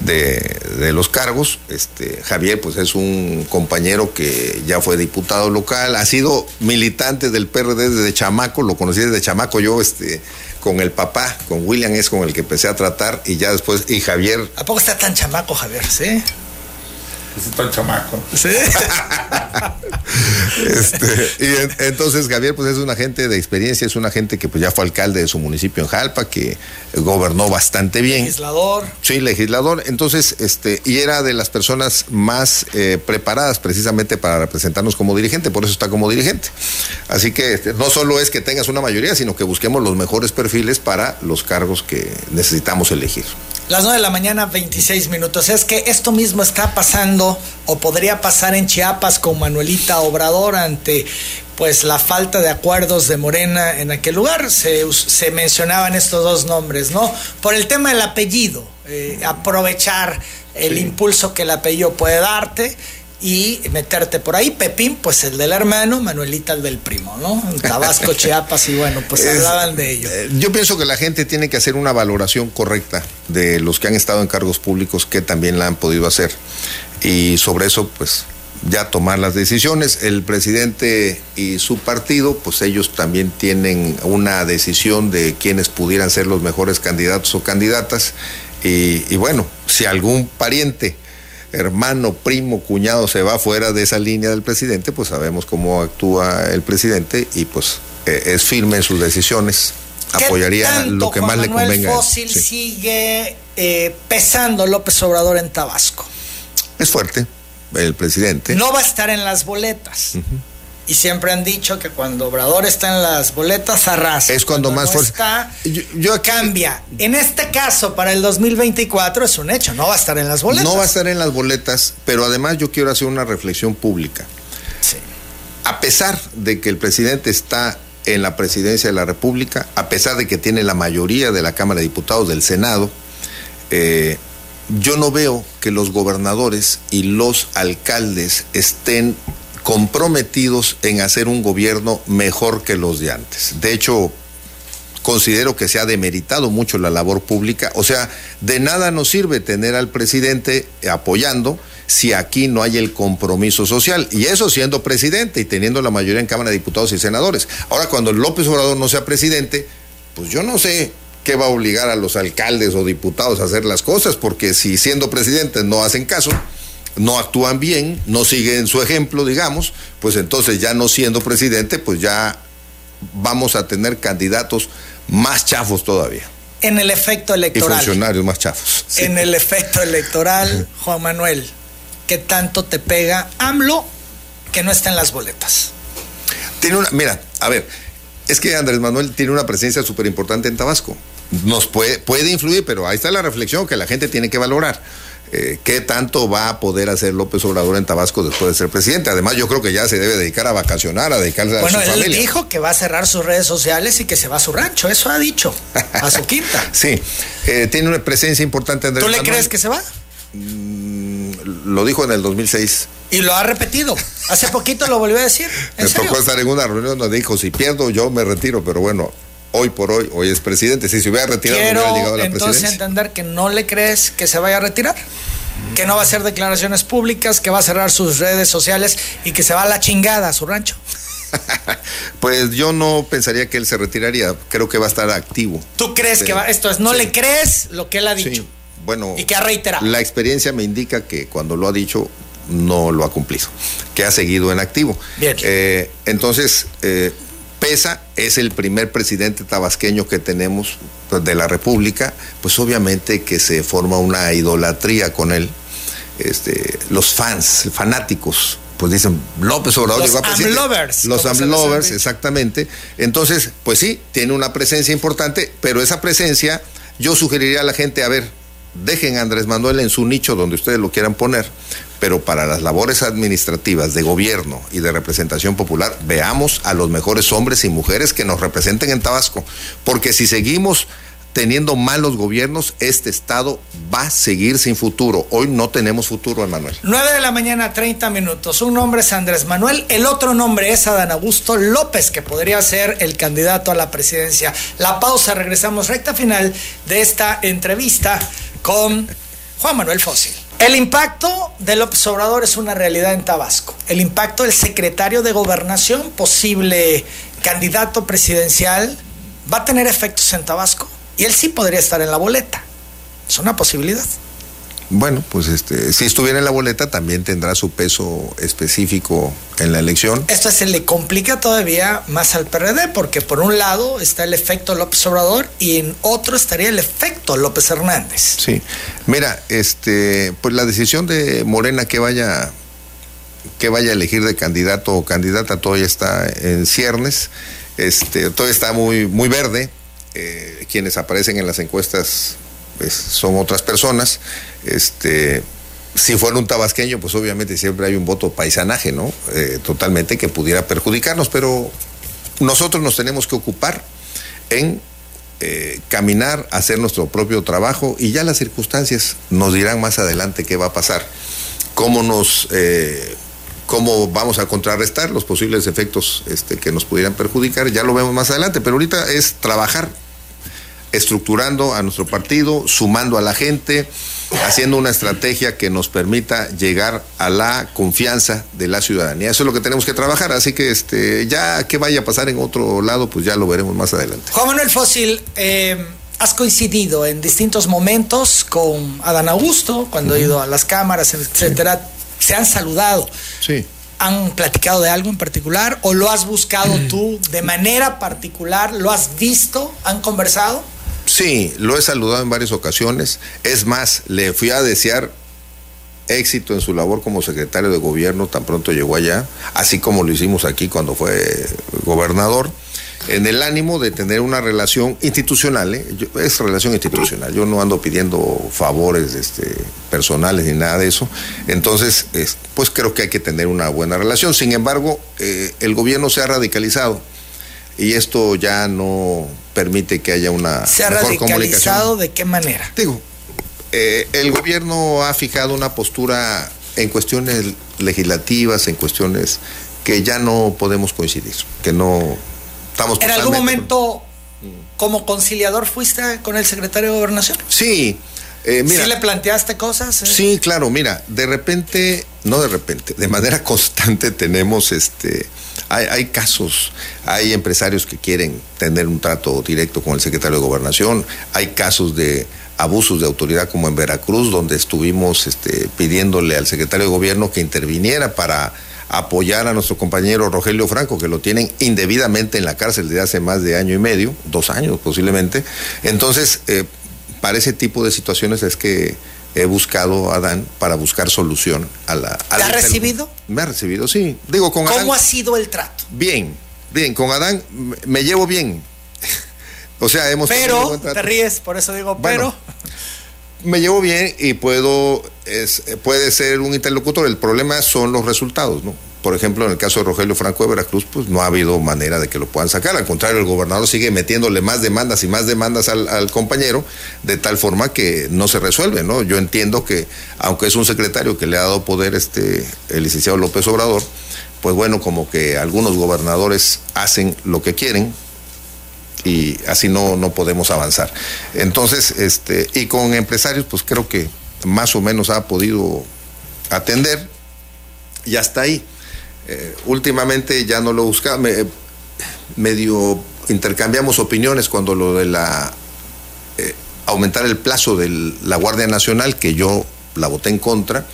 de, los cargos. Este, Javier, pues es un compañero que ya fue diputado local, ha sido militante del PRD desde chamaco, lo conocí desde chamaco yo, este, con el papá, con William es con el que empecé a tratar y ya después, y Javier. ¿A poco está tan chamaco, Javier? Sí. Está el chamaco. Sí. este, y entonces Javier pues es un agente de experiencia, es un agente que pues ya fue alcalde de su municipio en Jalpa, que gobernó bastante bien. Legislador. Sí, legislador. Entonces, este, y era de las personas más eh, preparadas precisamente para representarnos como dirigente, por eso está como dirigente. Así que este, no solo es que tengas una mayoría, sino que busquemos los mejores perfiles para los cargos que necesitamos elegir. Las 9 de la mañana, 26 minutos. Es que esto mismo está pasando o podría pasar en Chiapas con Manuelita Obrador ante pues la falta de acuerdos de Morena en aquel lugar. Se, se mencionaban estos dos nombres, ¿no? Por el tema del apellido, eh, aprovechar el impulso que el apellido puede darte y meterte por ahí. Pepín, pues el del hermano, Manuelita el del primo, ¿no? Tabasco, Chiapas, y bueno, pues hablaban de ello. Eh, yo pienso que la gente tiene que hacer una valoración correcta de los que han estado en cargos públicos que también la han podido hacer. Y sobre eso, pues ya tomar las decisiones. El presidente y su partido, pues ellos también tienen una decisión de quiénes pudieran ser los mejores candidatos o candidatas. Y, y bueno, si algún pariente hermano, primo, cuñado se va fuera de esa línea del presidente, pues sabemos cómo actúa el presidente y pues eh, es firme en sus decisiones. Apoyaría lo que más le convenga. Fósil sigue eh, pesando López Obrador en Tabasco. Es fuerte el presidente. No va a estar en las boletas y siempre han dicho que cuando Obrador está en las boletas arrasa. Es cuando, más está yo, cambia. En este caso para el 2024 es un hecho, no va a estar en las boletas. No va a estar en las boletas, pero además yo quiero hacer una reflexión pública. Sí. A pesar de que el presidente está en la presidencia de la República, a pesar de que tiene la mayoría de la Cámara de Diputados del Senado, eh, yo no veo que los gobernadores y los alcaldes estén comprometidos en hacer un gobierno mejor que los de antes. De hecho, considero que se ha demeritado mucho la labor pública. O sea, de nada nos sirve tener al presidente apoyando si aquí no hay el compromiso social. Y eso siendo presidente y teniendo la mayoría en Cámara de Diputados y Senadores. Ahora, cuando López Obrador no sea presidente, pues yo no sé qué va a obligar a los alcaldes o diputados a hacer las cosas, porque si siendo presidente no hacen caso, no actúan bien, no siguen su ejemplo, digamos, pues entonces ya no siendo presidente, pues ya vamos a tener candidatos más chafos todavía. En el efecto electoral. Y funcionarios más chafos. En el efecto electoral, Juan Manuel, ¿qué tanto te pega AMLO que no está en las boletas? Tiene una, mira, a ver, es que Andrés Manuel tiene una presencia súper importante en Tabasco. Nos puede, puede influir, pero ahí está la reflexión que la gente tiene que valorar. Eh, qué tanto va a poder hacer López Obrador en Tabasco después de ser presidente. Además, yo creo que ya se debe dedicar a vacacionar, a dedicarse a su familia. Bueno, él dijo que va a cerrar sus redes sociales y que se va a su rancho, eso ha dicho, a su quinta. sí, eh, tiene una presencia importante Andrés ¿Tú le crees que se va? Mm, lo dijo en el 2006. Y lo ha repetido. Hace poquito lo volvió a decir. me tocó estar en una reunión donde dijo, si pierdo yo me retiro, pero bueno, hoy por hoy, hoy es presidente. Si se hubiera retirado, no hubiera llegado a la entonces entender que no le crees que se vaya a retirar. Que no va a hacer declaraciones públicas, que va a cerrar sus redes sociales y que se va a la chingada a su rancho. pues yo no pensaría que él se retiraría. Creo que va a estar activo. ¿Tú crees que va? Esto es, no le crees lo que él ha dicho. Bueno. Y que ha reiterado. La experiencia me indica que cuando lo ha dicho no lo ha cumplido, que ha seguido en activo. Bien. Eh, entonces, eh, pesa, es el primer presidente tabasqueño que tenemos pues, de la República, pues obviamente que se forma una idolatría con él. Este, los fans, fanáticos, pues dicen López Obrador Los llegó a presidente. AMLovers, Los AMLovers, exactamente. Entonces, pues sí, tiene una presencia importante, pero esa presencia yo sugeriría a la gente, a ver, dejen a Andrés Manuel en su nicho donde ustedes lo quieran poner, pero para las labores administrativas de gobierno y de representación popular, veamos a los mejores hombres y mujeres que nos representen en Tabasco, porque si seguimos teniendo malos gobiernos, este estado va a seguir sin futuro. Hoy no tenemos futuro, Emanuel. 9 de la mañana, 30 minutos. Un nombre es Andrés Manuel, el otro nombre es Adán Augusto López, que podría ser el candidato a la presidencia. La pausa, regresamos recta final de esta entrevista con Juan Manuel Fósil. El impacto de López Obrador es una realidad en Tabasco. El impacto del secretario de Gobernación, posible candidato presidencial, va a tener efectos en Tabasco. Y él sí podría estar en la boleta. Es una posibilidad. Bueno, pues este, si estuviera en la boleta también tendrá su peso específico en la elección. Esto se le complica todavía más al PRD, porque por un lado está el efecto López Obrador y en otro estaría el efecto López Hernández. Sí. Mira, este, pues la decisión de Morena que vaya que vaya a elegir de candidato o candidata todavía está en ciernes. Este, todavía está muy muy verde. Eh, quienes aparecen en las encuestas pues, son otras personas. Este, si fuera un tabasqueño, pues obviamente siempre hay un voto paisanaje, ¿no? Eh, totalmente que pudiera perjudicarnos, pero nosotros nos tenemos que ocupar en eh, caminar, hacer nuestro propio trabajo y ya las circunstancias nos dirán más adelante qué va a pasar, cómo nos, eh, cómo vamos a contrarrestar los posibles efectos este, que nos pudieran perjudicar, ya lo vemos más adelante, pero ahorita es trabajar estructurando a nuestro partido, sumando a la gente, haciendo una estrategia que nos permita llegar a la confianza de la ciudadanía. Eso es lo que tenemos que trabajar, así que este, ya que vaya a pasar en otro lado, pues ya lo veremos más adelante. Juan Manuel Fósil, eh, has coincidido en distintos momentos con Adán Augusto, cuando ha ido a las cámaras, etcétera. Se han saludado. Sí. ¿Han platicado de algo en particular o lo has buscado tú de manera particular? ¿Lo has visto? ¿Han conversado? Sí, lo he saludado en varias ocasiones. Es más, le fui a desear éxito en su labor como secretario de gobierno tan pronto llegó allá, así como lo hicimos aquí cuando fue gobernador, en el ánimo de tener una relación institucional, ¿eh? Yo- es relación institucional, yo no ando pidiendo favores este, personales ni nada de eso, entonces es- pues creo que hay que tener una buena relación, sin embargo eh, el gobierno se ha radicalizado y esto ya no permite que haya una ¿Se ha mejor radicalizado de qué manera? Digo, eh, el gobierno ha fijado una postura en cuestiones legislativas, en cuestiones que ya no podemos coincidir, que no estamos ¿En algún momento como conciliador fuiste con el secretario de Gobernación? Sí, eh, mira. ¿Sí le planteaste cosas? eh? Sí, claro, mira, de repente, no de repente, de manera constante tenemos este hay, casos, hay empresarios que quieren tener un trato directo con el secretario de Gobernación, hay casos de abusos de autoridad como en Veracruz, donde estuvimos este, pidiéndole al secretario de Gobierno que interviniera para apoyar a nuestro compañero Rogelio Franco, que lo tienen indebidamente en la cárcel desde hace más de año y medio, dos años posiblemente. Entonces, eh, para ese tipo de situaciones es que he buscado a Adán para buscar solución a la... a ¿Te la ha recibido? Me ha recibido, sí. Digo, con Adán... ¿Cómo ha sido el trato? Bien, bien, con Adán me- llevo bien. o sea, hemos Pero, te ríes, por eso digo, Bueno, pero... me llevo bien y puedo es, puede ser un interlocutor. El problema son los resultados, ¿no? Por ejemplo, en el caso de Rogelio Franco de Veracruz, pues no ha habido manera de que lo puedan sacar. Al contrario, el gobernador sigue metiéndole más demandas y más demandas al, compañero, de tal forma que no se resuelve, ¿no? Yo entiendo que, aunque es un secretario que le ha dado poder este el licenciado López Obrador, pues bueno, como que algunos gobernadores hacen lo que quieren, y así no, no podemos avanzar. Entonces, este, y con empresarios, pues creo que más o menos ha podido atender y hasta ahí. Eh, últimamente ya no lo buscaba, me- medio intercambiamos opiniones cuando lo de la eh, aumentar el plazo de la Guardia Nacional, que yo la voté en contra,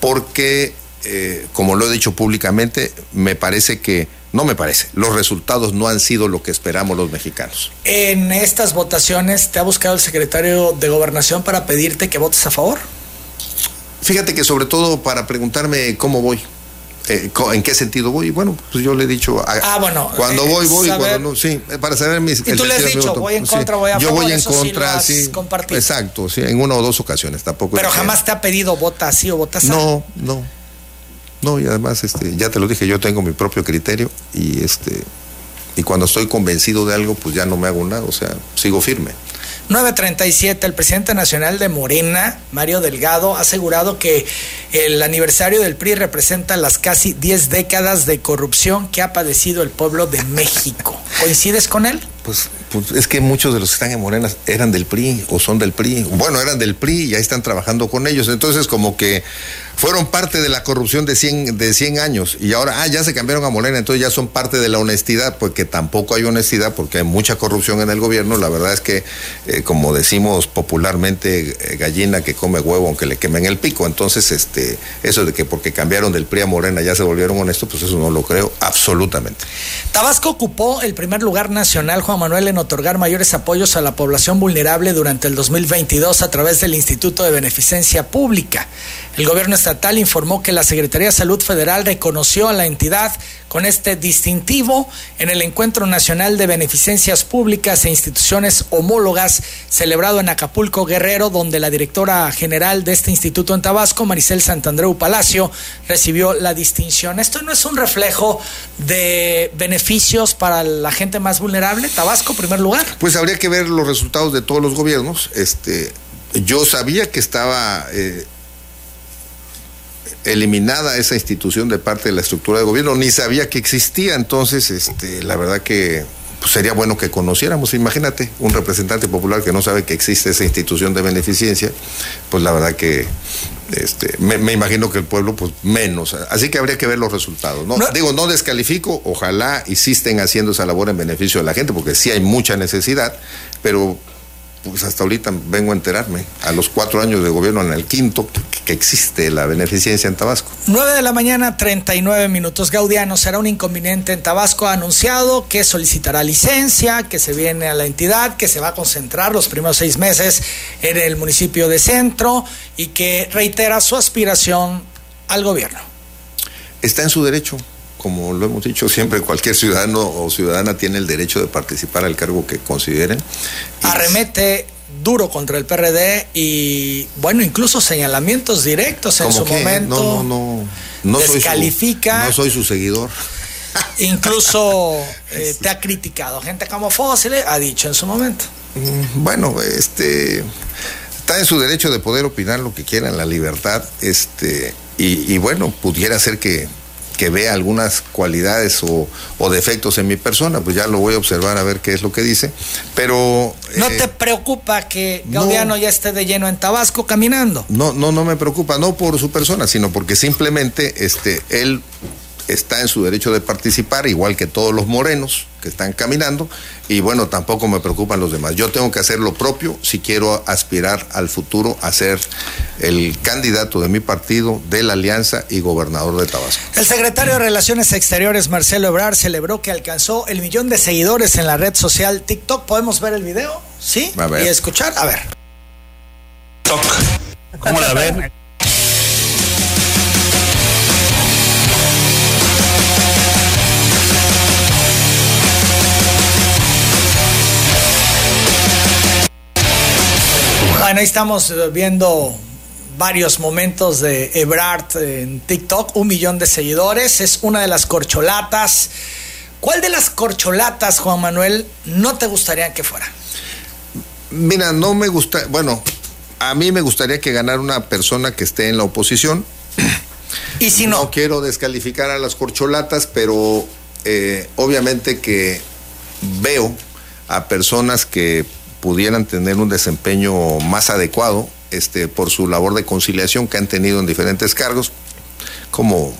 porque, eh, como lo he dicho públicamente, me parece que No me parece. Los resultados no han sido lo que esperamos los mexicanos. En estas votaciones, ¿te ha buscado el secretario de Gobernación para pedirte que votes a favor? Fíjate que sobre todo para preguntarme cómo voy. Eh, ¿En qué sentido voy? Bueno, pues yo le he dicho. ah, bueno. Cuando voy, voy. cuando no, sí, para saber mis. Y tú le has dicho, voy en contra, voy a yo favor. Yo voy en contra, sí. Exacto, sí, en una o dos ocasiones. Tampoco. Pero jamás te ha pedido vota así o vota así. No, no. No, y además, este, ya te lo dije, yo tengo mi propio criterio y este. Y cuando estoy convencido de algo, pues ya no me hago nada, o sea, sigo firme. 937, el presidente nacional de Morena, Mario Delgado, ha asegurado que el aniversario del PRI representa las casi 10 décadas de corrupción que ha padecido el pueblo de México. ¿Coincides con él? Pues, pues, es que muchos de los que están en Morena eran del PRI o son del PRI. Bueno, eran del PRI y ahí están trabajando con ellos. Entonces, como que fueron parte de la corrupción de 100, de 100 años y ahora, ah, ya se cambiaron a Morena, entonces ya son parte de la honestidad, porque tampoco hay honestidad, porque hay mucha corrupción en el gobierno. La verdad es que, eh, como decimos popularmente, eh, gallina que come huevo aunque le quemen el pico. Entonces, este, eso de que porque cambiaron del PRI a Morena ya se volvieron honestos, pues eso no lo creo absolutamente. Tabasco ocupó el primer lugar nacional, Juan Manuel, en otorgar mayores apoyos a la población vulnerable durante el 2022 a través del Instituto de Beneficencia Pública. El gobierno estatal informó que la Secretaría de Salud Federal reconoció a la entidad con este distintivo en el Encuentro Nacional de Beneficencias Públicas e Instituciones Homólogas celebrado en Acapulco, Guerrero, donde la directora general de este instituto en Tabasco, Maricel Santandreu Palacio, recibió la distinción. ¿Esto no es un reflejo de beneficios para la gente más vulnerable? Tabasco, primer lugar. Pues habría que ver los resultados de todos los gobiernos. Este, yo sabía que estaba... Eh, eliminada esa institución de parte de la estructura de gobierno, ni sabía que existía, entonces este, la verdad que pues, sería bueno que conociéramos, imagínate, un representante popular que no sabe que existe esa institución de beneficencia, pues la verdad que este, me, imagino que el pueblo, pues menos. Así que habría que ver los resultados. ¿no? Digo, no descalifico, ojalá insisten haciendo esa labor en beneficio de la gente, porque sí hay mucha necesidad, pero pues hasta ahorita vengo a enterarme, a los cuatro años de gobierno, en el quinto, que existe la beneficencia en Tabasco. 9 de la mañana, 39 minutos. Gaudiano será un inconveniente en Tabasco. Ha anunciado que solicitará licencia, que se viene a la entidad, que se va a concentrar los primeros seis meses en el municipio de Centro y que reitera su aspiración al gobierno. Está en su derecho como lo hemos dicho siempre, cualquier ciudadano o ciudadana tiene el derecho de participar al cargo que consideren. Arremete duro contra el PRD y, bueno, incluso señalamientos directos en su momento. No, no, no. descalifica. no soy su seguidor. Incluso eh, te ha criticado. Gente como Fósiles ha dicho en su momento. Mm, bueno, este está en su derecho de poder opinar lo que quiera en la libertad, este, y, y bueno, pudiera ser que que vea algunas cualidades o, defectos en mi persona, pues ya lo voy a observar a ver qué es lo que dice. Pero. ¿No eh, te preocupa que Gaudiano ya esté de lleno en Tabasco caminando? No, no, no me preocupa, no por su persona, sino porque simplemente este, él está en su derecho de participar, igual que todos los morenos que están caminando, y bueno, tampoco me preocupan los demás. Yo tengo que hacer lo propio si quiero aspirar al futuro a ser el candidato de mi partido, de la Alianza y gobernador de Tabasco. El secretario de Relaciones Exteriores, Marcelo Ebrar, celebró que alcanzó el millón de seguidores en la red social TikTok. ¿Podemos ver el video? ¿Sí? Y escuchar. A ver. ¿Cómo la ven? Bueno, ahí estamos eh, viendo varios momentos de Ebrard en TikTok, un millón de seguidores, es una de las corcholatas. ¿Cuál de las corcholatas, Juan Manuel, no te gustaría que fuera? Mira, no me gusta, bueno, a mí me gustaría que ganara una persona que esté en la oposición. Y si no. No quiero descalificar a las corcholatas, pero eh, obviamente que veo a personas que pudieran tener un desempeño más adecuado este, por su labor de conciliación que han tenido en diferentes cargos, como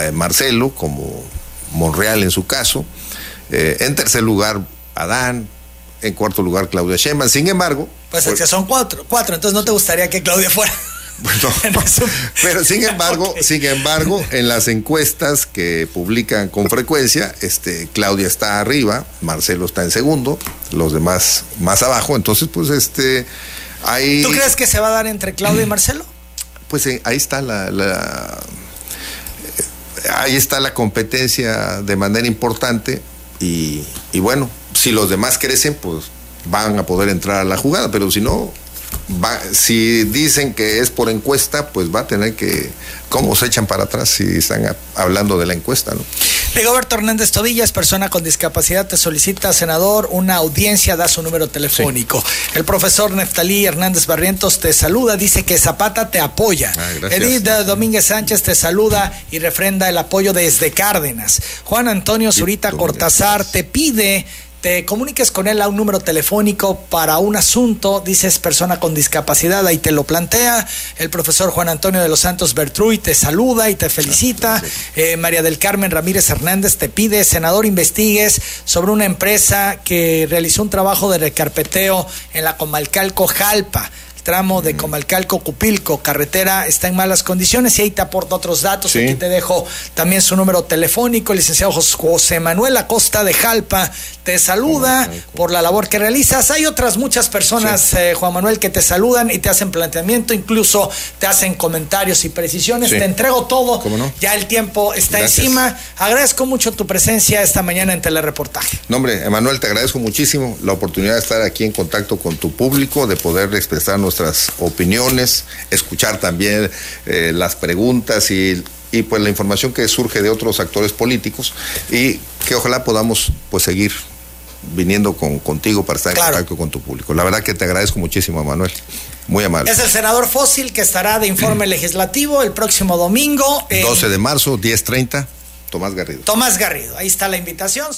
eh, Marcelo, como Monreal en su caso. Eh, en tercer lugar, Adán. En cuarto lugar, Claudia Sheinbaum. Sin embargo... Pues es que son cuatro, cuatro, entonces no te gustaría que Claudia fuera. Pero sin embargo, sin embargo, en las encuestas que publican con frecuencia, este, Claudia está arriba, Marcelo está en segundo, los demás más abajo, entonces pues este hay ¿Tú crees que se va a dar entre Claudia y Marcelo? Pues eh, ahí está la, la eh, ahí está la competencia de manera importante y, y bueno, si los demás crecen, pues van a poder entrar a la jugada, pero si no, Va, si dicen que es por encuesta, pues va a tener que, ¿cómo se echan para atrás si están a, hablando de la encuesta? ¿no? Rigoberto Hernández Tobillas, persona con discapacidad, te solicita, senador, una audiencia, da su número telefónico. Sí. El profesor Neftalí Hernández Barrientos te saluda, dice que Zapata te apoya. Ah. Edith Domínguez Sánchez te saluda y refrenda el apoyo desde Cárdenas. Juan Antonio Zurita Cortázar te pide te comuniques con él a un número telefónico para un asunto, dices persona con discapacidad, ahí te lo plantea. El profesor Juan Antonio de los Santos Bertruy te saluda y te felicita. Eh, María del Carmen Ramírez Hernández te pide, senador, investigues sobre una empresa que realizó un trabajo de recarpeteo en la Comalcalco Jalpa tramo de Comalcalco Cupilco, carretera está en malas condiciones y ahí te aporta otros datos. Sí. Aquí te dejo también su número telefónico. El licenciado José Manuel Acosta de Jalpa te saluda por la labor que realizas. Hay otras muchas personas, sí. eh, Juan Manuel, que te saludan y te hacen planteamiento, incluso te hacen comentarios y precisiones. Sí. Te entrego todo. No? Ya el tiempo está Gracias. encima. Agradezco mucho tu presencia esta mañana en Telereportaje. No, hombre, Emanuel, te agradezco muchísimo la oportunidad de estar aquí en contacto con tu público, de poder expresar nuestras opiniones, escuchar también eh, las preguntas y, y, pues la información que surge de otros actores políticos y que ojalá podamos pues seguir viniendo con, contigo para estar claro. en contacto con tu público. La verdad que te agradezco muchísimo, Manuel. Muy amable. Es el senador Fósil que estará de informe mm. legislativo el próximo domingo. En... 12 de marzo, 10.30, Tomás Garrido. Tomás Garrido, ahí está la invitación.